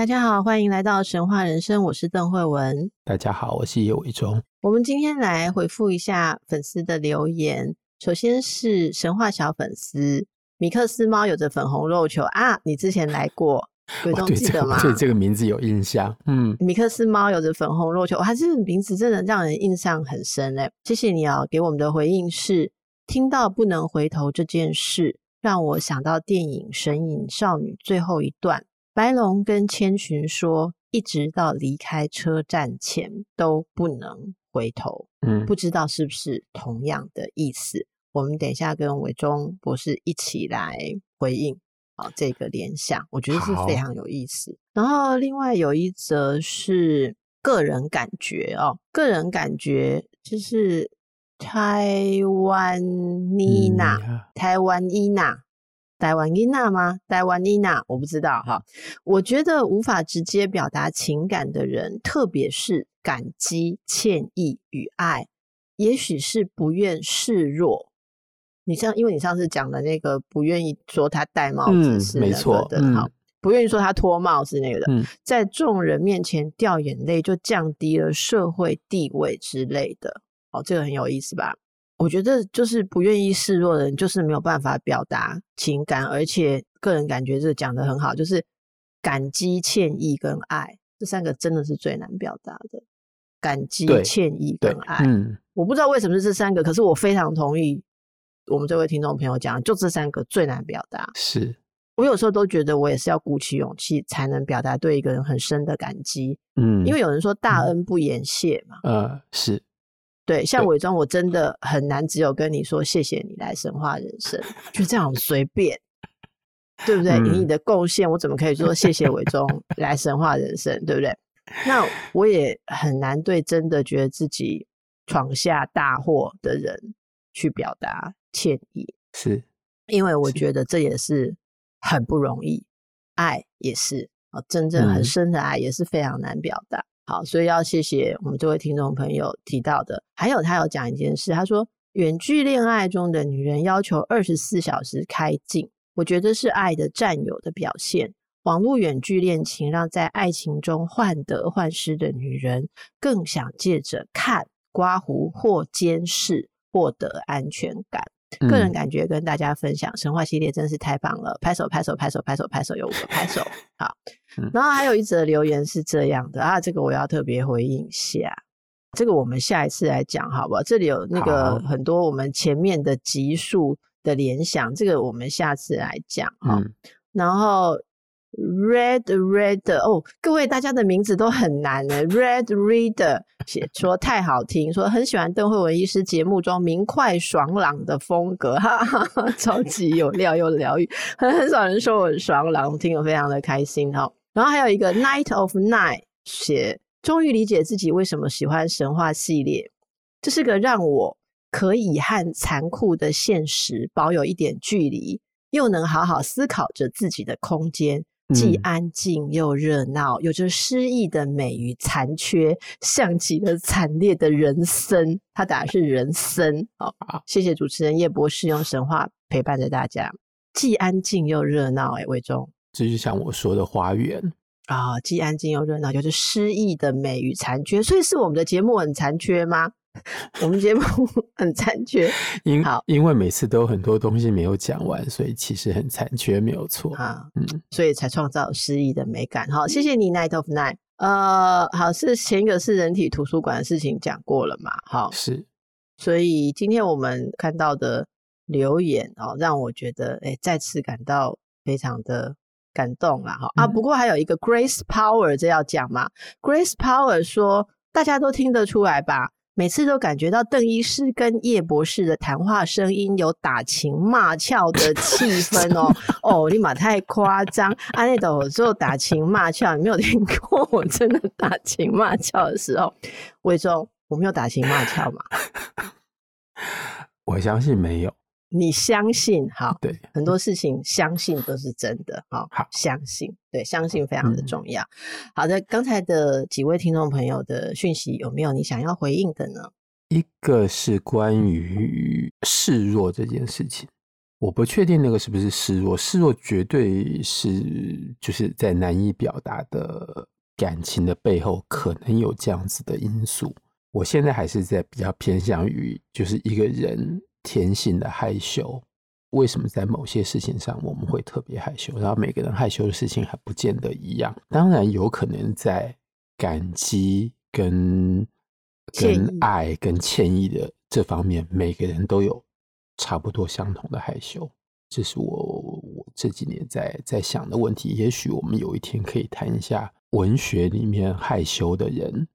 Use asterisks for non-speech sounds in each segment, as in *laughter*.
大家好，欢迎来到神话人生，我是邓惠文。大家好，我是叶伟忠。我们今天来回复一下粉丝的留言。首先是神话小粉丝米克斯猫，有着粉红肉球啊！你之前来过，伟忠记得吗？对、这个、这个名字有印象。嗯，米克斯猫有着粉红肉球，哇，这个名字真的让人印象很深哎！谢谢你哦，给我们的回应是：听到不能回头这件事，让我想到电影《神隐少女》最后一段，白龙跟千寻说，一直到离开车站前都不能回头。嗯，不知道是不是同样的意思？我们等一下跟伟忠博士一起来回应啊，这个联想，我觉得是非常有意思。然后另外有一则是个人感觉哦，个人感觉就是台湾妮娜，台湾伊娜，台湾伊娜吗？台湾伊娜，我不知道哈。我觉得无法直接表达情感的人，特别是感激、歉意与爱，也许是不愿示弱。你像，因为你上次讲的那个不愿意说他戴帽子是那个的，好、嗯，不愿意说他脱帽是那个的，嗯、在众人面前掉眼泪就降低了社会地位之类的，哦，这个很有意思吧？我觉得就是不愿意示弱的人，就是没有办法表达情感，而且个人感觉这讲的很好，就是感激、歉意跟爱这三个真的是最难表达的，感激、歉意跟爱。嗯，我不知道为什么是这三个，可是我非常同意。我们这位听众朋友讲，就这三个最难表达。是我有时候都觉得，我也是要鼓起勇气才能表达对一个人很深的感激。嗯，因为有人说大恩不言谢嘛。嗯，呃、是对。像伪装，我真的很难只有跟你说谢谢你来神话人生，就这样随便，对不对？以、嗯、你的贡献，我怎么可以说谢谢伪装 *laughs* 来神话人生，对不对？那我也很难对真的觉得自己闯下大祸的人去表达。歉意是，因为我觉得这也是很不容易，爱也是啊，真正很深的爱也是非常难表达。好，所以要谢谢我们这位听众朋友提到的，还有他有讲一件事，他说远距恋爱中的女人要求二十四小时开镜，我觉得是爱的占有的表现。网络远距恋情让在爱情中患得患失的女人更想借着看、刮胡或监视获得安全感。个人感觉跟大家分享，神话系列真是太棒了！拍手拍手拍手拍手拍手，有五个拍手。好，*laughs* 然后还有一则留言是这样的啊，这个我要特别回应一下，这个我们下一次来讲好不好？这里有那个很多我们前面的集数的联想，这个我们下次来讲哈。然后。Red Red 哦，各位大家的名字都很难呢。Red Reader 写说太好听，说很喜欢邓惠文医师节目中明快爽朗的风格，哈哈哈，*laughs* 超级有料又疗愈。很很少人说我爽朗，听了非常的开心哈。然后还有一个 Night of Night 写，终于理解自己为什么喜欢神话系列，这是个让我可以和残酷的现实保有一点距离，又能好好思考着自己的空间。既安静又热闹，有着诗意的美与残缺，像极了惨烈的人生。他打的是人生。好，谢谢主持人叶博士用神话陪伴着大家。既安静又热闹，哎，魏忠，这就像我说的花园啊，既安静又热闹，有着诗意的美与残缺。所以是我们的节目很残缺吗？我们节目 *laughs* 很残缺，因好，因为每次都有很多东西没有讲完，所以其实很残缺，没有错啊，嗯，所以才创造诗意的美感。好，谢谢你，Night of Night。呃，好，是前一个是人体图书馆的事情讲过了嘛？好，是，所以今天我们看到的留言哦，让我觉得哎，再次感到非常的感动啦。好、嗯、啊，不过还有一个 Grace Power，这要讲嘛？Grace Power 说，大家都听得出来吧？每次都感觉到邓医师跟叶博士的谈话声音有打情骂俏的 *laughs* 气氛哦。哦，立马太夸张！阿内斗只有打情骂俏，你没有听过我真的打情骂俏的时候。魏忠，我没有打情骂俏吗？*laughs* 我相信没有。你相信？哈，对，很多事情相信都是真的。好，好，相信，对，相信非常的重要。嗯、好的，刚才的几位听众朋友的讯息有没有你想要回应的呢？一个是关于示弱这件事情，我不确定那个是不是示弱，示弱绝对是就是在难以表达的感情的背后，可能有这样子的因素。我现在还是在比较偏向于就是一个人。天性的害羞，为什么在某些事情上我们会特别害羞？然后每个人害羞的事情还不见得一样。当然，有可能在感激、跟跟爱、跟歉意的这方面，每个人都有差不多相同的害羞。这是我我这几年在在想的问题。也许我们有一天可以谈一下文学里面害羞的人。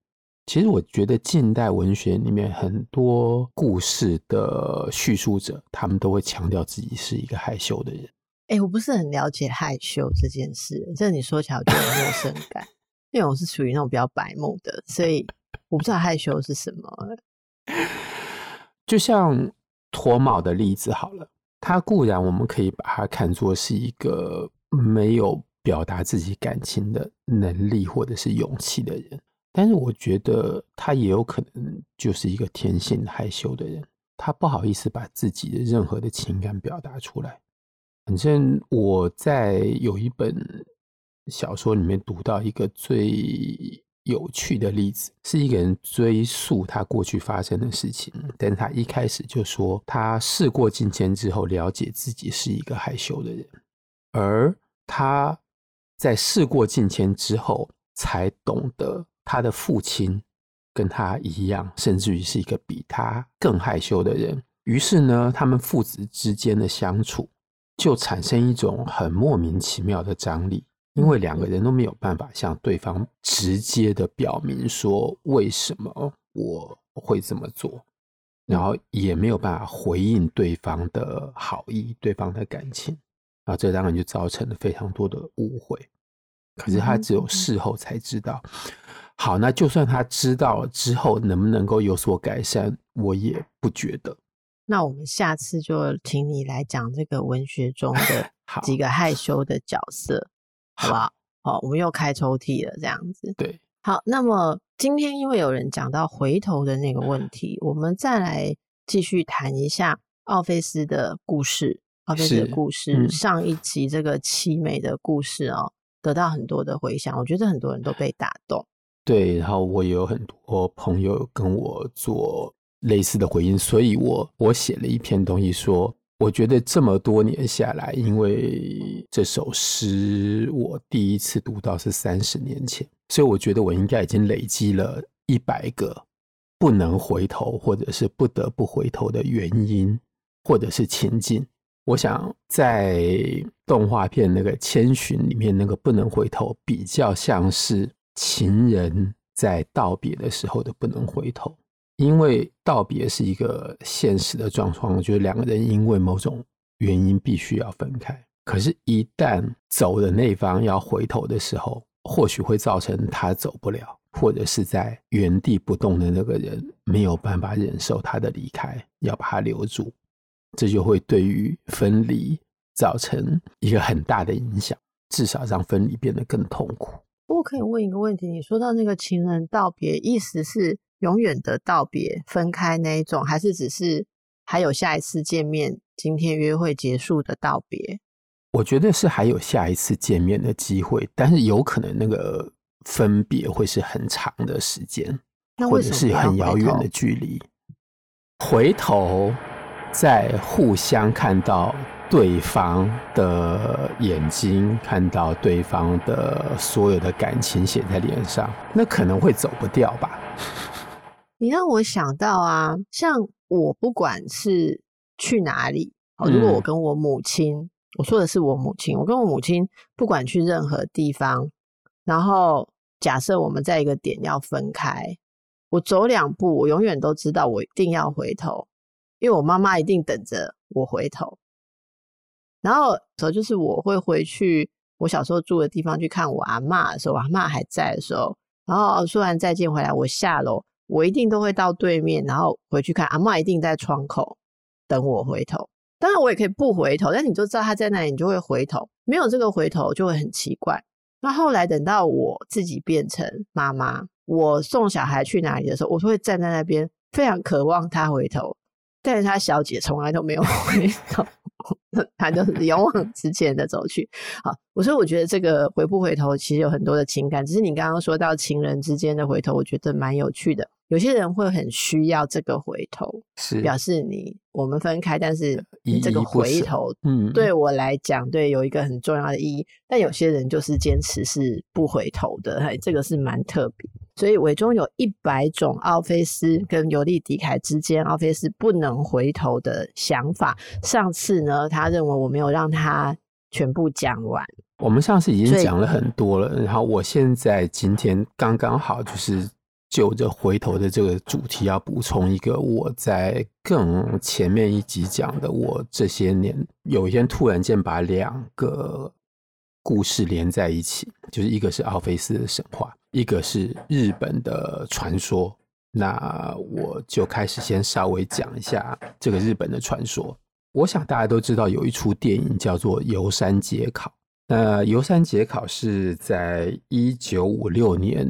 其实我觉得近代文学里面很多故事的叙述者，他们都会强调自己是一个害羞的人。哎、欸，我不是很了解害羞这件事，这你说起来我就有陌生 *laughs* 感，因为我是属于那种比较白目的，所以我不知道害羞是什么。就像脱毛的例子好了，他固然我们可以把它看作是一个没有表达自己感情的能力或者是勇气的人。但是我觉得他也有可能就是一个天性害羞的人，他不好意思把自己的任何的情感表达出来。反正我在有一本小说里面读到一个最有趣的例子，是一个人追溯他过去发生的事情，但他一开始就说他事过境迁之后，了解自己是一个害羞的人，而他在事过境迁之后才懂得。他的父亲跟他一样，甚至于是一个比他更害羞的人。于是呢，他们父子之间的相处就产生一种很莫名其妙的张力，因为两个人都没有办法向对方直接的表明说为什么我会这么做，然后也没有办法回应对方的好意、对方的感情，啊，这当然就造成了非常多的误会。可是他只有事后才知道。好，那就算他知道了之后，能不能够有所改善，我也不觉得。那我们下次就请你来讲这个文学中的 *laughs* 几个害羞的角色，好，好不好？好，我们又开抽屉了，这样子。对，好。那么今天因为有人讲到回头的那个问题，我们再来继续谈一下奥菲斯的故事。奥菲斯的故事，嗯、上一集这个凄美的故事哦，得到很多的回响，我觉得很多人都被打动。对，然后我也有很多朋友跟我做类似的回应，所以我我写了一篇东西说，我觉得这么多年下来，因为这首诗我第一次读到是三十年前，所以我觉得我应该已经累积了一百个不能回头或者是不得不回头的原因或者是情境。我想在动画片那个《千寻》里面那个不能回头，比较像是。情人在道别的时候都不能回头，因为道别是一个现实的状况。我觉得两个人因为某种原因必须要分开，可是，一旦走的那方要回头的时候，或许会造成他走不了，或者是在原地不动的那个人没有办法忍受他的离开，要把他留住，这就会对于分离造成一个很大的影响，至少让分离变得更痛苦。我可以问一个问题，你说到那个情人道别，意思是永远的道别、分开那一种，还是只是还有下一次见面、今天约会结束的道别？我觉得是还有下一次见面的机会，但是有可能那个分别会是很长的时间，或者是很遥远的距离。回头再互相看到。对方的眼睛看到对方的所有的感情写在脸上，那可能会走不掉吧？*laughs* 你让我想到啊，像我不管是去哪里，如果我跟我母亲，嗯、我说的是我母亲，我跟我母亲不管去任何地方，然后假设我们在一个点要分开，我走两步，我永远都知道我一定要回头，因为我妈妈一定等着我回头。然后，时候就是我会回去我小时候住的地方去看我阿嬷的时候，阿嬷还在的时候，然后说完再见回来，我下楼，我一定都会到对面，然后回去看阿嬷，一定在窗口等我回头。当然，我也可以不回头，但你就知道他在那里，你就会回头。没有这个回头，就会很奇怪。那后来等到我自己变成妈妈，我送小孩去哪里的时候，我就会站在那边，非常渴望他回头。但是他小姐从来都没有 *laughs* 回头，他就是勇往直前的走去。好，我说我觉得这个回不回头，其实有很多的情感。只是你刚刚说到情人之间的回头，我觉得蛮有趣的。有些人会很需要这个回头，是表示你我们分开，但是这个回头，嗯，对我来讲，对有一个很重要的意义。但有些人就是坚持是不回头的，嘿，这个是蛮特别。所以韦中有一百种奥菲斯跟尤利迪凯之间奥菲斯不能回头的想法。上次呢，他认为我没有让他全部讲完。我们上次已经讲了很多了，然后我现在今天刚刚好就是。就着回头的这个主题，要补充一个我在更前面一集讲的。我这些年有一天突然间把两个故事连在一起，就是一个是奥菲斯的神话，一个是日本的传说。那我就开始先稍微讲一下这个日本的传说。我想大家都知道有一出电影叫做《游山节考》。那《游山节考》是在一九五六年。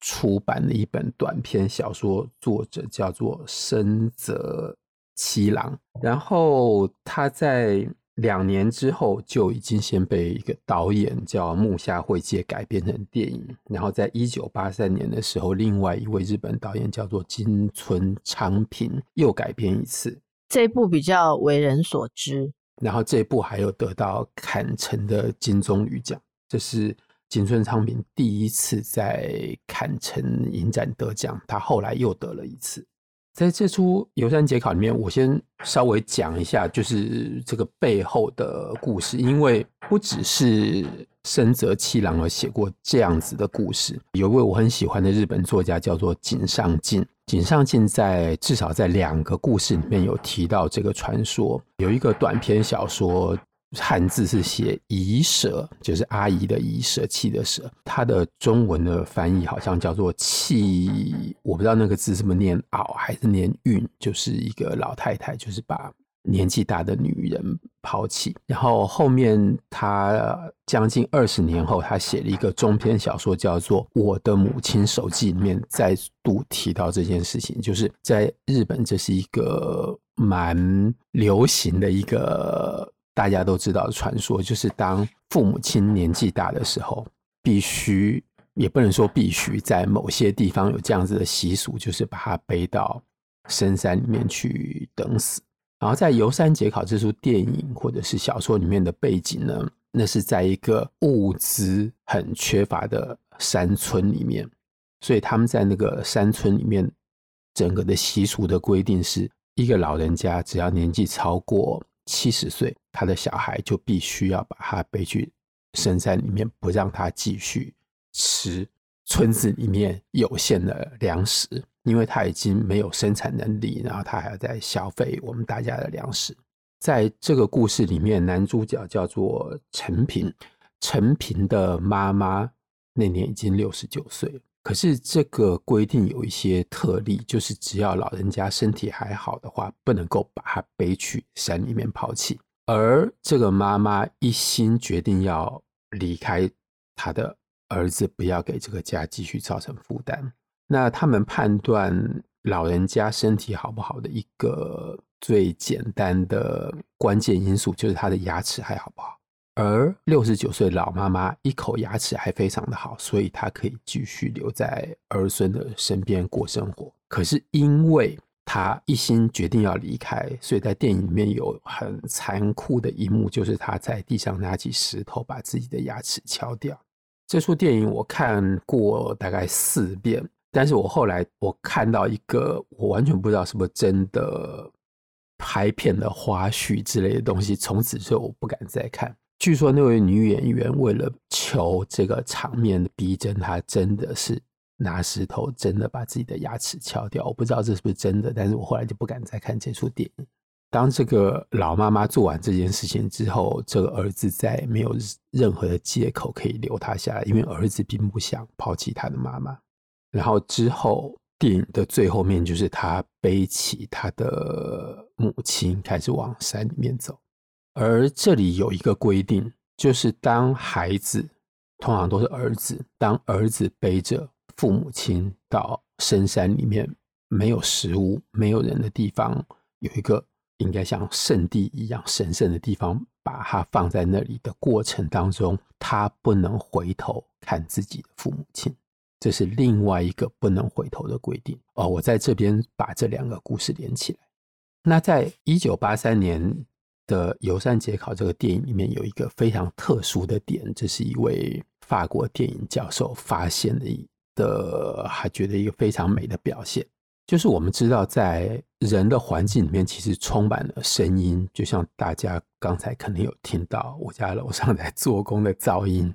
出版的一本短篇小说，作者叫做深泽七郎。然后他在两年之后就已经先被一个导演叫木下惠介改编成电影。然后在一九八三年的时候，另外一位日本导演叫做金村昌平又改编一次。这一部比较为人所知。然后这一部还有得到坎城的金棕榈奖，这是。金村昌平第一次在坎城影展得奖，他后来又得了一次。在这出《游山节考》里面，我先稍微讲一下，就是这个背后的故事，因为不只是深泽七郎而写过这样子的故事，有一位我很喜欢的日本作家叫做井上靖，井上靖在至少在两个故事里面有提到这个传说，有一个短篇小说。汉字是写“姨舍”，就是阿姨的“姨”，舍弃的“舍”。它的中文的翻译好像叫做“弃”，我不知道那个字是不是念“袄”还是念“运”，就是一个老太太，就是把年纪大的女人抛弃。然后后面他将近二十年后，他写了一个中篇小说，叫做《我的母亲手记》，里面再度提到这件事情，就是在日本这是一个蛮流行的一个。大家都知道的传说，就是当父母亲年纪大的时候，必须也不能说必须，在某些地方有这样子的习俗，就是把他背到深山里面去等死。然后在《游山节考》这出电影或者是小说里面的背景呢，那是在一个物资很缺乏的山村里面，所以他们在那个山村里面，整个的习俗的规定是一个老人家只要年纪超过。七十岁，他的小孩就必须要把他背去深山里面，不让他继续吃村子里面有限的粮食，因为他已经没有生产能力，然后他还要在消费我们大家的粮食。在这个故事里面，男主角叫做陈平，陈平的妈妈那年已经六十九岁。可是这个规定有一些特例，就是只要老人家身体还好的话，不能够把他背去山里面抛弃。而这个妈妈一心决定要离开她的儿子，不要给这个家继续造成负担。那他们判断老人家身体好不好的一个最简单的关键因素，就是他的牙齿还好不好。而六十九岁老妈妈一口牙齿还非常的好，所以她可以继续留在儿孙的身边过生活。可是因为他一心决定要离开，所以在电影里面有很残酷的一幕，就是他在地上拿起石头把自己的牙齿敲掉。这出电影我看过大概四遍，但是我后来我看到一个我完全不知道是不是真的拍片的花絮之类的东西，从此之后我不敢再看。据说那位女演员为了求这个场面的逼真，她真的是拿石头真的把自己的牙齿敲掉。我不知道这是不是真的，但是我后来就不敢再看这出电影。当这个老妈妈做完这件事情之后，这个儿子再没有任何的借口可以留他下来，因为儿子并不想抛弃他的妈妈。然后之后电影的最后面就是他背起他的母亲，开始往山里面走。而这里有一个规定，就是当孩子，通常都是儿子，当儿子背着父母亲到深山里面，没有食物、没有人的地方，有一个。应该像圣地一样神圣的地方，把它放在那里的过程当中，他不能回头看自己的父母亲，这是另外一个不能回头的规定。哦，我在这边把这两个故事连起来。那在一九八三年的《游山节考》这个电影里面，有一个非常特殊的点，这是一位法国电影教授发现的一，的还觉得一个非常美的表现。就是我们知道，在人的环境里面，其实充满了声音，就像大家刚才可能有听到我家楼上在做工的噪音。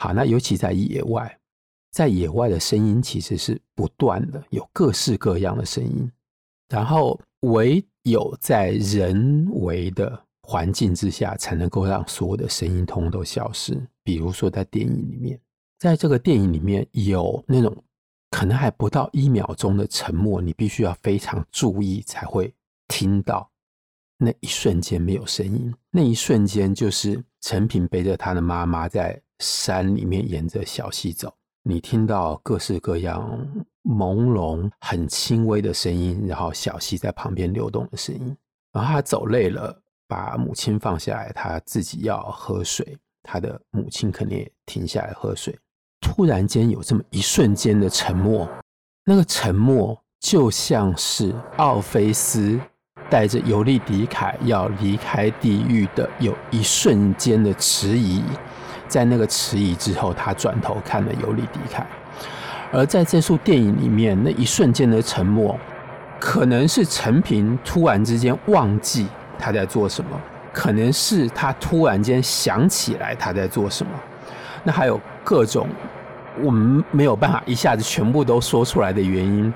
好，那尤其在野外，在野外的声音其实是不断的，有各式各样的声音。然后，唯有在人为的环境之下，才能够让所有的声音通通都消失。比如说，在电影里面，在这个电影里面有那种。可能还不到一秒钟的沉默，你必须要非常注意才会听到那一瞬间没有声音。那一瞬间就是陈平背着他的妈妈在山里面沿着小溪走，你听到各式各样朦胧、很轻微的声音，然后小溪在旁边流动的声音。然后他走累了，把母亲放下来，他自己要喝水，他的母亲肯定也停下来喝水。突然间有这么一瞬间的沉默，那个沉默就像是奥菲斯带着尤利迪凯要离开地狱的有一瞬间的迟疑，在那个迟疑之后，他转头看了尤利迪凯。而在这出电影里面，那一瞬间的沉默，可能是陈平突然之间忘记他在做什么，可能是他突然间想起来他在做什么。那还有各种我们没有办法一下子全部都说出来的原因。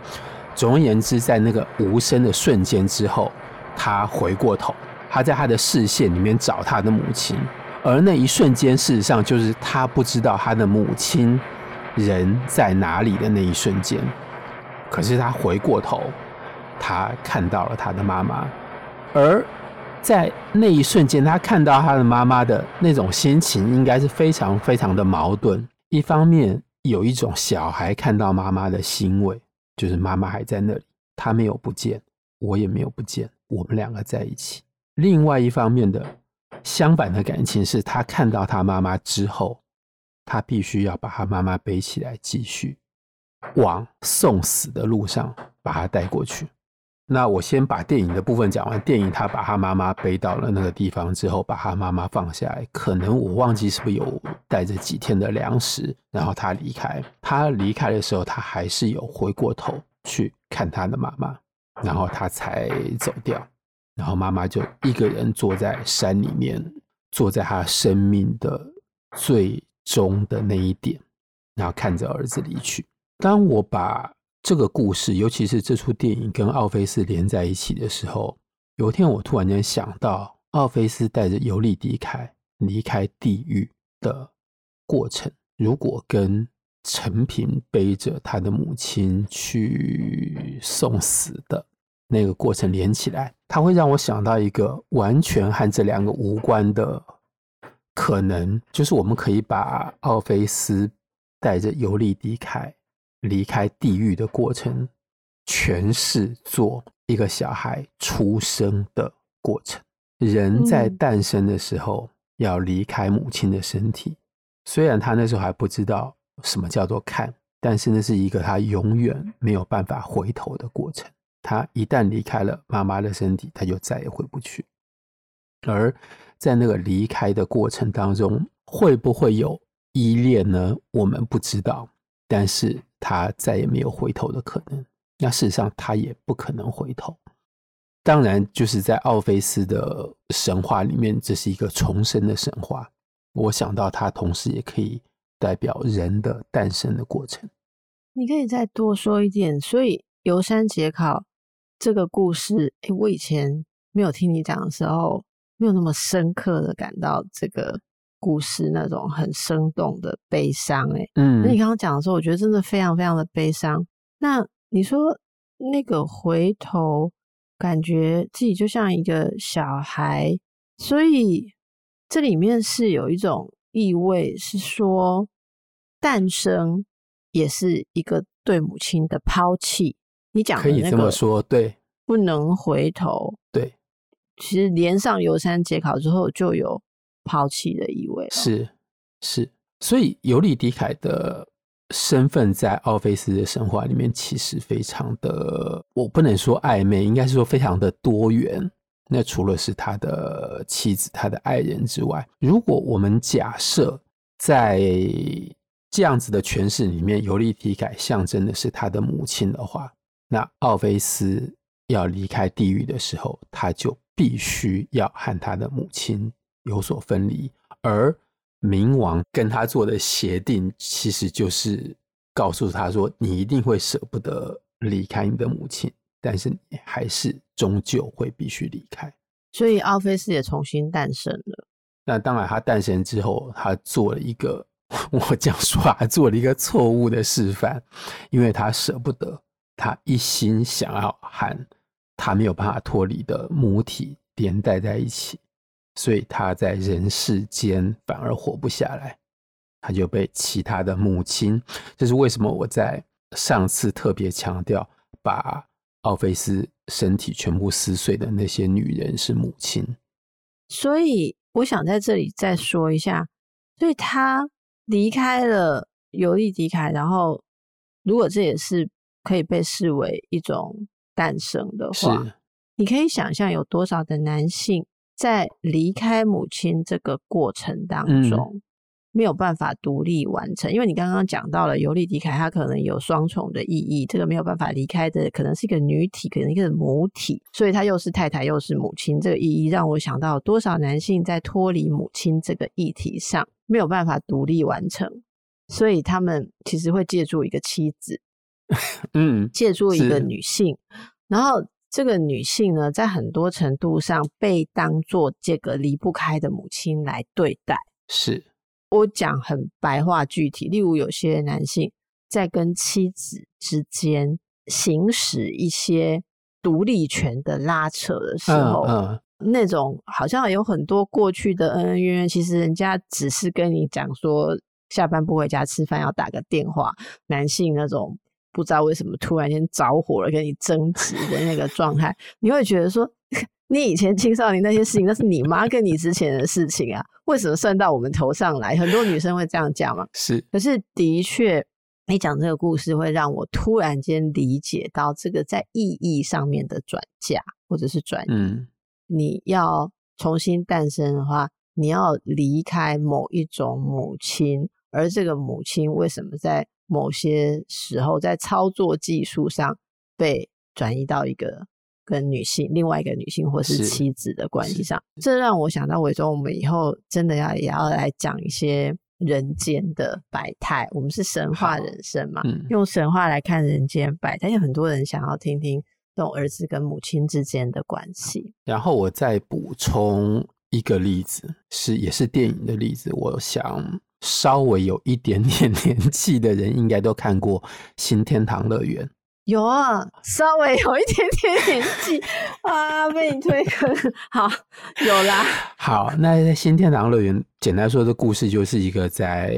总而言之，在那个无声的瞬间之后，他回过头，他在他的视线里面找他的母亲，而那一瞬间，事实上就是他不知道他的母亲人在哪里的那一瞬间。可是他回过头，他看到了他的妈妈，而。在那一瞬间，他看到他的妈妈的那种心情，应该是非常非常的矛盾。一方面有一种小孩看到妈妈的欣慰，就是妈妈还在那里，他没有不见，我也没有不见，我们两个在一起。另外一方面的相反的感情是，他看到他妈妈之后，他必须要把他妈妈背起来，继续往送死的路上把他带过去。那我先把电影的部分讲完。电影他把他妈妈背到了那个地方之后，把他妈妈放下来。可能我忘记是不是有带着几天的粮食，然后他离开。他离开的时候，他还是有回过头去看他的妈妈，然后他才走掉。然后妈妈就一个人坐在山里面，坐在他生命的最终的那一点，然后看着儿子离去。当我把这个故事，尤其是这出电影跟奥菲斯连在一起的时候，有一天我突然间想到，奥菲斯带着尤利迪凯离开地狱的过程，如果跟陈平背着他的母亲去送死的那个过程连起来，它会让我想到一个完全和这两个无关的可能，就是我们可以把奥菲斯带着尤利迪凯。离开地狱的过程，全是做一个小孩出生的过程。人在诞生的时候要离开母亲的身体，虽然他那时候还不知道什么叫做看，但是那是一个他永远没有办法回头的过程。他一旦离开了妈妈的身体，他就再也回不去。而在那个离开的过程当中，会不会有依恋呢？我们不知道，但是。他再也没有回头的可能。那事实上，他也不可能回头。当然，就是在奥菲斯的神话里面，这是一个重生的神话。我想到，它同时也可以代表人的诞生的过程。你可以再多说一点。所以游山节考这个故事，诶，我以前没有听你讲的时候，没有那么深刻的感到这个故事那种很生动的悲伤。诶，嗯，那你刚刚讲的时候，我觉得真的非常非常的悲伤。那你说那个回头，感觉自己就像一个小孩，所以这里面是有一种意味，是说诞生也是一个对母亲的抛弃。你讲的可以这么说，对，不能回头，对。其实连上游山节考之后，就有抛弃的意味。是是，所以尤里迪凯的。身份在奥菲斯的神话里面其实非常的，我不能说暧昧，应该是说非常的多元。那除了是他的妻子、他的爱人之外，如果我们假设在这样子的诠释里面，尤利提凯象征的是他的母亲的话，那奥菲斯要离开地狱的时候，他就必须要和他的母亲有所分离，而。冥王跟他做的协定，其实就是告诉他说：“你一定会舍不得离开你的母亲，但是你还是终究会必须离开。”所以奥菲斯也重新诞生了。那当然，他诞生之后，他做了一个我这样说啊，做了一个错误的示范，因为他舍不得，他一心想要和他没有办法脱离的母体连带在一起。所以他在人世间反而活不下来，他就被其他的母亲。这是为什么？我在上次特别强调，把奥菲斯身体全部撕碎的那些女人是母亲。所以我想在这里再说一下，所以他离开了尤利迪凯，然后如果这也是可以被视为一种诞生的话，你可以想象有多少的男性。在离开母亲这个过程当中，嗯、没有办法独立完成，因为你刚刚讲到了尤利迪凯，他可能有双重的意义，这个没有办法离开的，可能是一个女体，可能一个母体，所以他又是太太又是母亲，这个意义让我想到多少男性在脱离母亲这个议题上没有办法独立完成，所以他们其实会借助一个妻子，嗯，借助一个女性，然后。这个女性呢，在很多程度上被当做这个离不开的母亲来对待。是，我讲很白话具体，例如有些男性在跟妻子之间行使一些独立权的拉扯的时候，嗯嗯、那种好像有很多过去的恩恩怨怨，其实人家只是跟你讲说下班不回家吃饭要打个电话，男性那种。不知道为什么突然间着火了，跟你争执的那个状态，*laughs* 你会觉得说，*laughs* 你以前青少年那些事情，那是你妈跟你之前的事情啊，为什么算到我们头上来？很多女生会这样讲嘛。是，可是的确，你讲这个故事会让我突然间理解到这个在意义上面的转嫁或者是转移。嗯，你要重新诞生的话，你要离开某一种母亲，而这个母亲为什么在？某些时候，在操作技术上被转移到一个跟女性、另外一个女性或是妻子的关系上，这让我想到伟忠，我们以后真的要也要来讲一些人间的百态。我们是神话人生嘛，嗯、用神话来看人间百态，有很多人想要听听这种儿子跟母亲之间的关系。然后我再补充一个例子，是也是电影的例子，我想。稍微有一点点 *laughs* 年纪的人应该都看过《新天堂乐园》。有啊，稍微有一点点年纪啊，被你推坑。好，有啦。*laughs* 好，那《新天堂乐园》简单说的故事就是一个在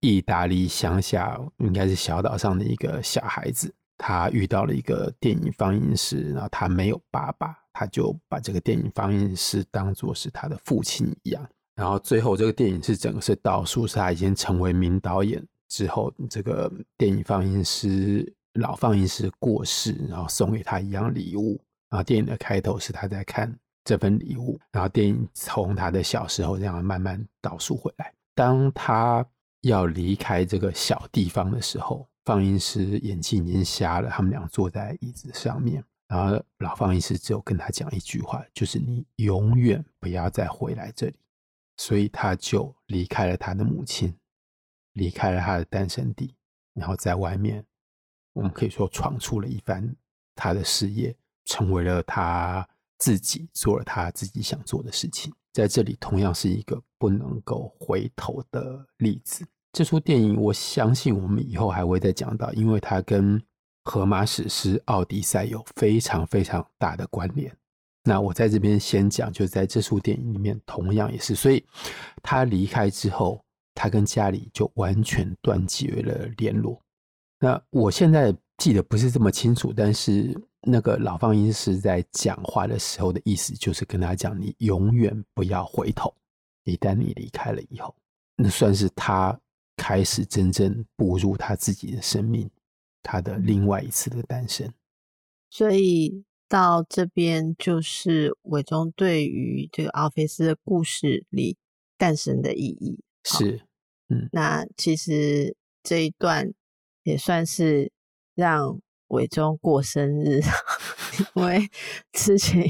意大利乡下，应该是小岛上的一个小孩子，他遇到了一个电影放映师，然后他没有爸爸，他就把这个电影放映师当作是他的父亲一样。然后最后这个电影是整个是倒数，是他已经成为名导演之后，这个电影放映师老放映师过世，然后送给他一样礼物。然后电影的开头是他在看这份礼物，然后电影从他的小时候这样慢慢倒数回来。当他要离开这个小地方的时候，放映师眼睛已经瞎了，他们俩坐在椅子上面，然后老放映师只有跟他讲一句话，就是你永远不要再回来这里。所以他就离开了他的母亲，离开了他的诞生地，然后在外面我们可以说闯出了一番他的事业，成为了他自己，做了他自己想做的事情。在这里，同样是一个不能够回头的例子。这出电影，我相信我们以后还会再讲到，因为它跟荷马史诗《奥迪赛》有非常非常大的关联。那我在这边先讲，就在这出电影里面，同样也是，所以他离开之后，他跟家里就完全断绝了联络。那我现在记得不是这么清楚，但是那个老放映师在讲话的时候的意思，就是跟他讲：你永远不要回头。一旦你离开了以后，那算是他。开始真正步入他自己的生命，他的另外一次的诞生。所以到这边就是伟忠对于这个奥菲斯的故事里诞生的意义。是，嗯，那其实这一段也算是让伟忠过生日，*laughs* 因为之前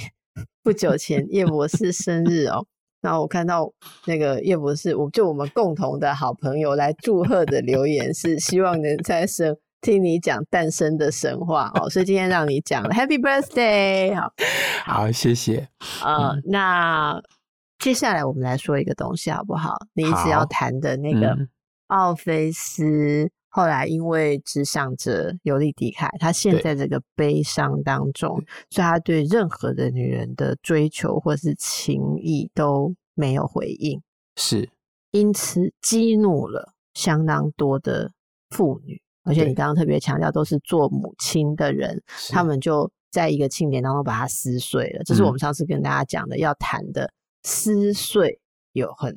不久前叶博士生日哦。然后我看到那个叶博士，我就我们共同的好朋友来祝贺的留言是希望能在生听你讲诞生的神话哦，所以今天让你讲了 Happy Birthday，好，*laughs* 好，谢谢。呃，嗯、那接下来我们来说一个东西好不好？你一直要谈的那个奥菲斯。后来因为只想着尤利迪凯，他陷在这个悲伤当中，所以他对任何的女人的追求或是情意都没有回应，是因此激怒了相当多的妇女，而且你刚刚特别强调都是做母亲的人，他们就在一个庆典当中把它撕碎了。这是我们上次跟大家讲的，要谈的撕碎有很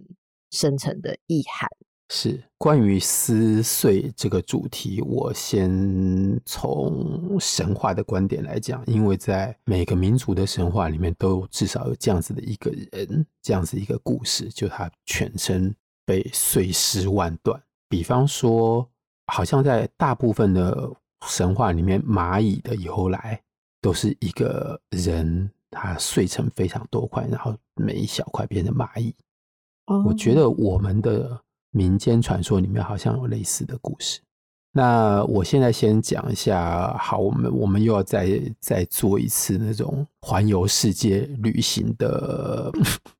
深层的意涵。是关于撕碎这个主题，我先从神话的观点来讲，因为在每个民族的神话里面，都至少有这样子的一个人，这样子一个故事，就他全身被碎尸万段。比方说，好像在大部分的神话里面，蚂蚁的由来都是一个人，他碎成非常多块，然后每一小块变成蚂蚁。我觉得我们的。民间传说里面好像有类似的故事。那我现在先讲一下，好，我们我们又要再再做一次那种环游世界旅行的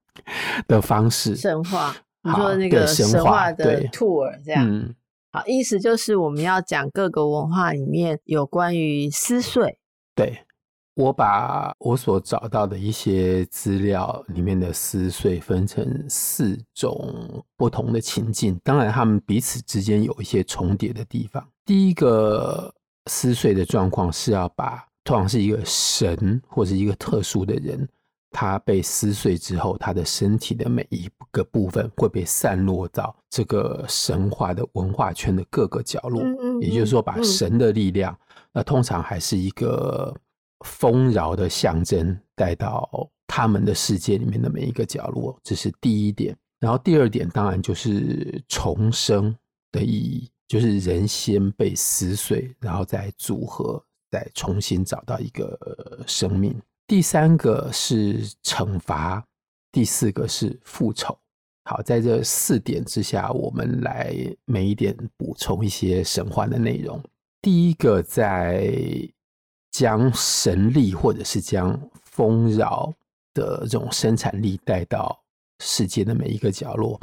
*laughs* 的方式。神话，你说那个神话的 tour 这样。嗯，好，意思就是我们要讲各个文化里面有关于撕碎。对。我把我所找到的一些资料里面的撕碎分成四种不同的情境，当然他们彼此之间有一些重叠的地方。第一个撕碎的状况是要把，通常是一个神或者一个特殊的人，他被撕碎之后，他的身体的每一个部分会被散落到这个神话的文化圈的各个角落，也就是说，把神的力量，那通常还是一个。丰饶的象征带到他们的世界里面的每一个角落，这是第一点。然后第二点当然就是重生的意义，就是人先被撕碎，然后再组合，再重新找到一个生命。第三个是惩罚，第四个是复仇。好，在这四点之下，我们来每一点补充一些神话的内容。第一个在。将神力或者是将丰饶的这种生产力带到世界的每一个角落，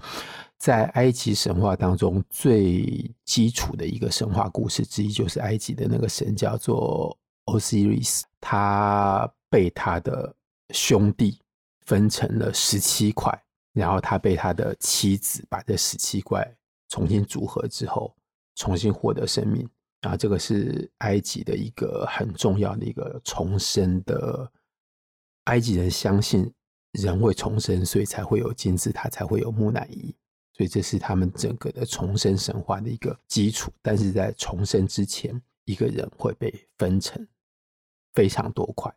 在埃及神话当中最基础的一个神话故事之一，就是埃及的那个神叫做 Osiris，他被他的兄弟分成了十七块，然后他被他的妻子把这十七块重新组合之后，重新获得生命。啊，这个是埃及的一个很重要的一个重生的。埃及人相信人会重生，所以才会有金字塔，才会有木乃伊，所以这是他们整个的重生神话的一个基础。但是在重生之前，一个人会被分成。非常多块，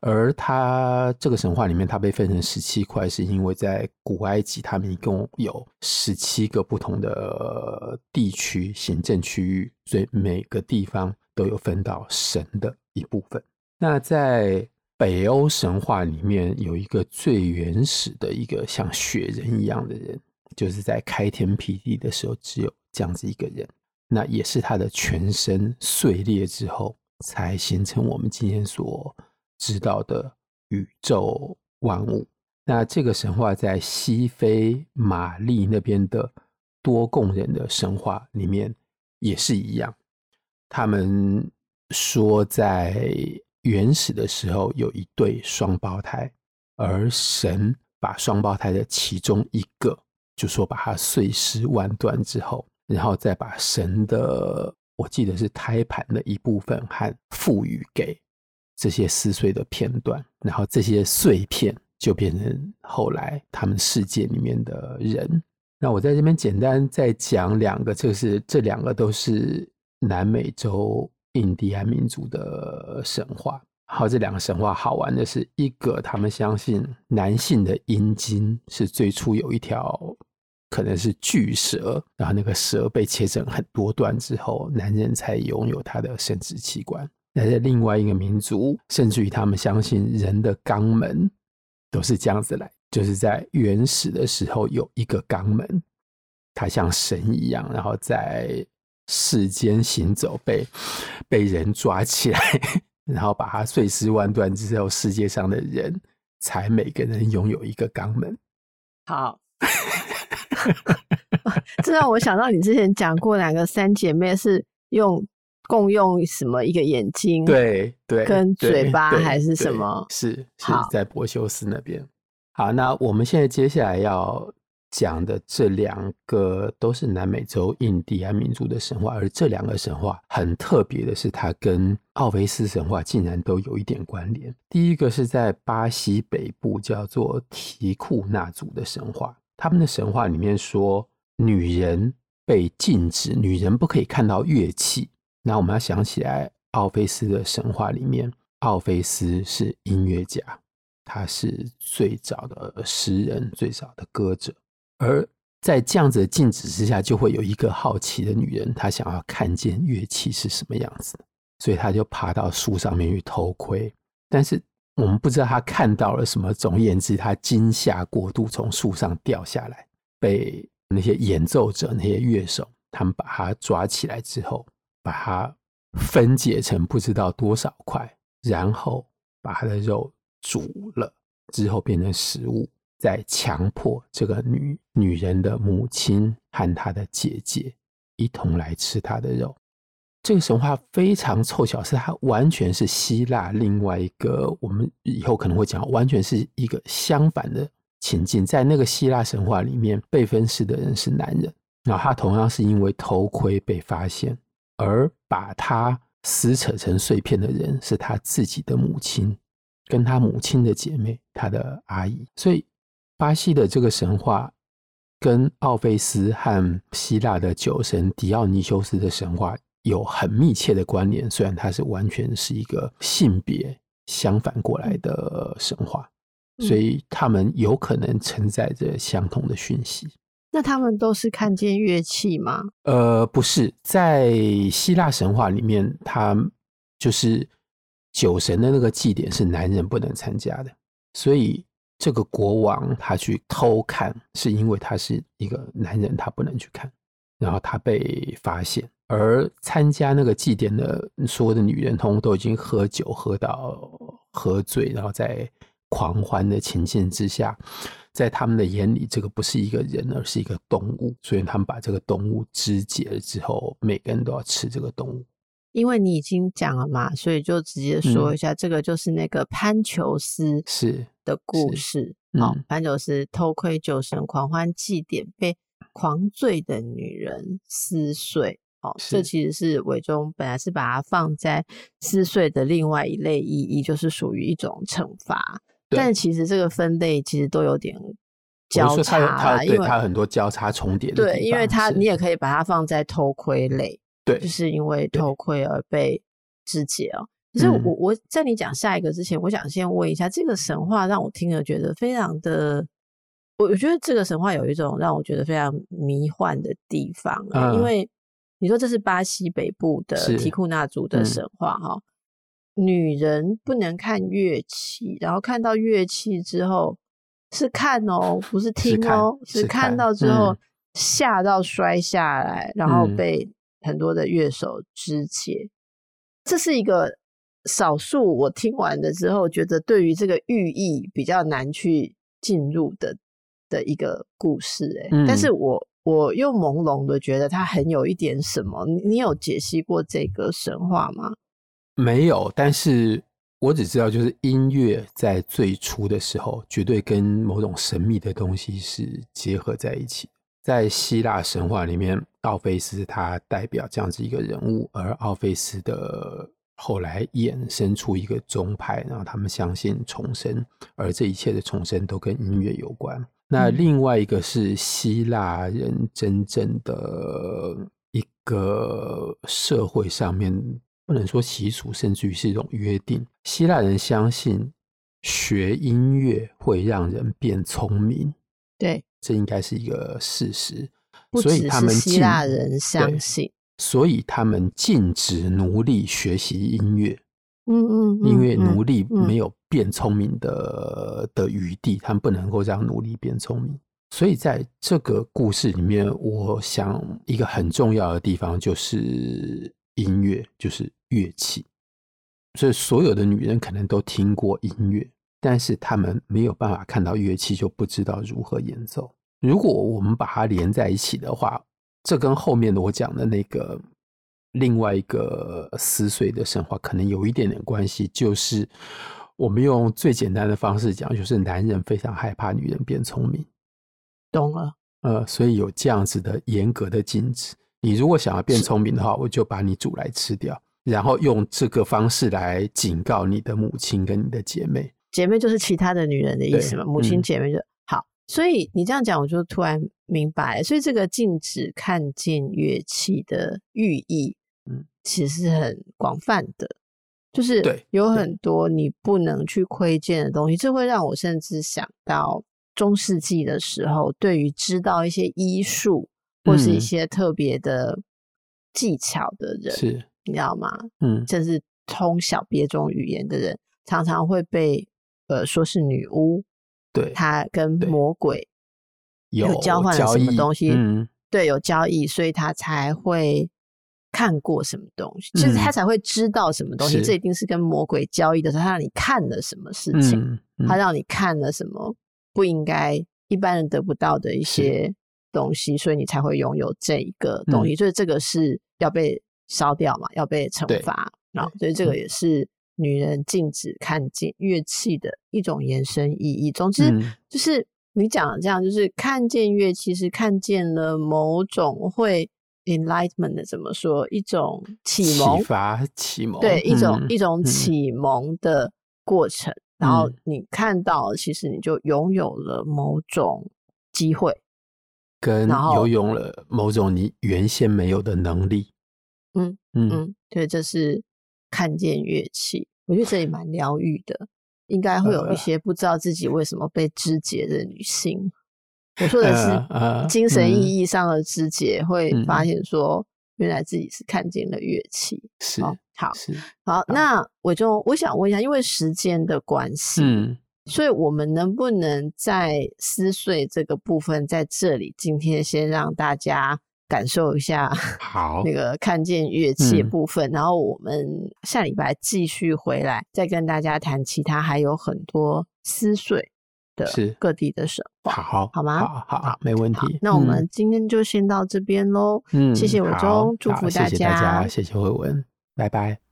而他这个神话里面，它被分成十七块，是因为在古埃及，他们一共有十七个不同的地区行政区域，所以每个地方都有分到神的一部分。那在北欧神话里面，有一个最原始的一个像雪人一样的人，就是在开天辟地的时候，只有这样子一个人。那也是他的全身碎裂之后，才形成我们今天所知道的宇宙万物。那这个神话在西非玛丽那边的多贡人的神话里面也是一样。他们说，在原始的时候有一对双胞胎，而神把双胞胎的其中一个，就说把它碎尸万段之后。然后再把神的，我记得是胎盘的一部分，和赋予给这些撕碎的片段，然后这些碎片就变成后来他们世界里面的人。那我在这边简单再讲两个，就是这两个都是南美洲印第安民族的神话。好，这两个神话好玩的是，一个他们相信男性的阴茎是最初有一条。可能是巨蛇，然后那个蛇被切成很多段之后，男人才拥有他的生殖器官。那在另外一个民族，甚至于他们相信人的肛门都是这样子来，就是在原始的时候有一个肛门，它像神一样，然后在世间行走，被被人抓起来，*laughs* 然后把它碎尸万段之后，世界上的人才每个人拥有一个肛门。好。*laughs* 这让我想到你之前讲过两个三姐妹是用共用什么一个眼睛，对对，跟嘴巴还是什么？是是在柏修斯那边。好，那我们现在接下来要讲的这两个都是南美洲印第安民族的神话，而这两个神话很特别的是，它跟奥菲斯神话竟然都有一点关联。第一个是在巴西北部叫做提库纳族的神话。他们的神话里面说，女人被禁止，女人不可以看到乐器。那我们要想起来，奥菲斯的神话里面，奥菲斯是音乐家，他是最早的诗人，最早的歌者。而在这样子的禁止之下，就会有一个好奇的女人，她想要看见乐器是什么样子，所以她就爬到树上面去偷窥。但是我们不知道他看到了什么，总而言之，他惊吓过度，从树上掉下来，被那些演奏者、那些乐手，他们把他抓起来之后，把他分解成不知道多少块，然后把他的肉煮了之后变成食物，再强迫这个女女人的母亲和她的姐姐一同来吃她的肉。这个神话非常凑巧，是它完全是希腊另外一个，我们以后可能会讲，完全是一个相反的情境。在那个希腊神话里面，被分尸的人是男人，然后他同样是因为头盔被发现，而把他撕扯成碎片的人是他自己的母亲，跟他母亲的姐妹，他的阿姨。所以巴西的这个神话跟奥菲斯和希腊的酒神狄奥尼修斯的神话。有很密切的关联，虽然它是完全是一个性别相反过来的神话，嗯、所以他们有可能承载着相同的讯息。那他们都是看见乐器吗？呃，不是，在希腊神话里面，他就是酒神的那个祭典是男人不能参加的，所以这个国王他去偷看，是因为他是一个男人，他不能去看，然后他被发现。而参加那个祭典的所有的女人，通通都已经喝酒喝到喝醉，然后在狂欢的情境之下，在他们的眼里，这个不是一个人，而是一个动物。所以他们把这个动物肢解了之后，每个人都要吃这个动物。因为你已经讲了嘛，所以就直接说一下，嗯、这个就是那个潘球斯是的故事。好，潘球斯偷窥酒神狂欢祭典，被狂醉的女人撕碎。哦，这其实是伟忠本来是把它放在撕碎的另外一类意义，就是属于一种惩罚。但其实这个分类其实都有点交叉了，因为它很多交叉重叠的。对，因为它你也可以把它放在偷窥类，对，就是因为偷窥而被肢解哦。可是我我在你讲下一个之前，我想先问一下，这个神话让我听了觉得非常的，我我觉得这个神话有一种让我觉得非常迷幻的地方，因为。你说这是巴西北部的提库纳族的神话哈，嗯、女人不能看乐器，然后看到乐器之后是看哦，不是听哦，是看，是看到之后吓到摔下来，嗯、然后被很多的乐手肢解，这是一个少数我听完了之后觉得对于这个寓意比较难去进入的的一个故事，欸，哎、嗯，但是我我又朦胧的觉得它很有一点什么，你你有解析过这个神话吗？没有，但是我只知道就是音乐在最初的时候，绝对跟某种神秘的东西是结合在一起。在希腊神话里面，奥菲斯他代表这样子一个人物，而奥菲斯的后来衍生出一个宗派，然后他们相信重生，而这一切的重生都跟音乐有关。那另外一个是希腊人真正的一个社会上面，不能说习俗，甚至于是一种约定。希腊人相信学音乐会让人变聪明。对。这应该是一个事实，所以他们希腊人相信，所以他们禁止奴隶学习音乐。嗯嗯，因为奴隶没有变聪明的的余地，他们不能够这样努力变聪明。所以在这个故事里面，我想一个很重要的地方就是音乐，就是乐器。所以所有的女人可能都听过音乐。但是她们没有办法看到乐器，就不知道如何演奏。如果我们把它连在一起的话，这跟后面我讲的那个另外一个撕碎的神话可能有一点点关系。就是我们用最简单的方式讲，就是男人非常害怕女人变聪明。懂了。呃，所以有这样子的严格的禁止。你如果想要变聪明的话，我就把你煮来吃掉，然后用这个方式来警告你的母亲跟你的姐妹。姐妹就是其他的女人的意思嘛？母亲姐妹就、嗯、好，所以你这样讲，我就突然明白。所以这个禁止看见乐器的寓意，嗯，其实是很广泛的，就是有很多你不能去窥见的东西。这会让我甚至想到中世纪的时候，对于知道一些医术或是一些特别的技巧的人，是、嗯、你知道吗？嗯，甚至通晓别种语言的人，常常会被。呃，说是女巫，对，她跟魔鬼有交换了什么东西？嗯，对，有交易，所以她才会看过什么东西，就是他才会知道什么东西。这一定是跟魔鬼交易的时候，他让你看了什么事情，他让你看了什么不应该一般人得不到的一些东西，所以你才会拥有这一个东西。所以这个是要被烧掉嘛，要被惩罚啊，所以这个也是。女人禁止看见乐器的一种延伸意义。总之，就是你讲的这样，就是看见乐器是看见了某种会 enlightenment 的怎么说？一种启蒙、启发、启蒙，对，一种、嗯、一种启蒙的过程。嗯、然后你看到，其实你就拥有了某种机会，跟游泳了某种你原先没有的能力。嗯嗯嗯，对，这是看见乐器。我觉得这也蛮疗愈的，应该会有一些不知道自己为什么被肢解的女性。我说的是精神意义上的肢解，会发现说原来自己是看见了乐器。是，好，好，那我就我想问一下，因为时间的关系，嗯，所以我们能不能在撕碎这个部分，在这里今天先让大家。感受一下好 *laughs* 那个看见乐器的部分，嗯，然后我们下礼拜继续回来，再跟大家谈其他还有很多撕碎的各地的神话，好，好吗？好好，好，没问题。那我们今天就先到这边喽。嗯，谢谢伟忠，祝福大家，谢谢大家，谢谢慧文，拜拜。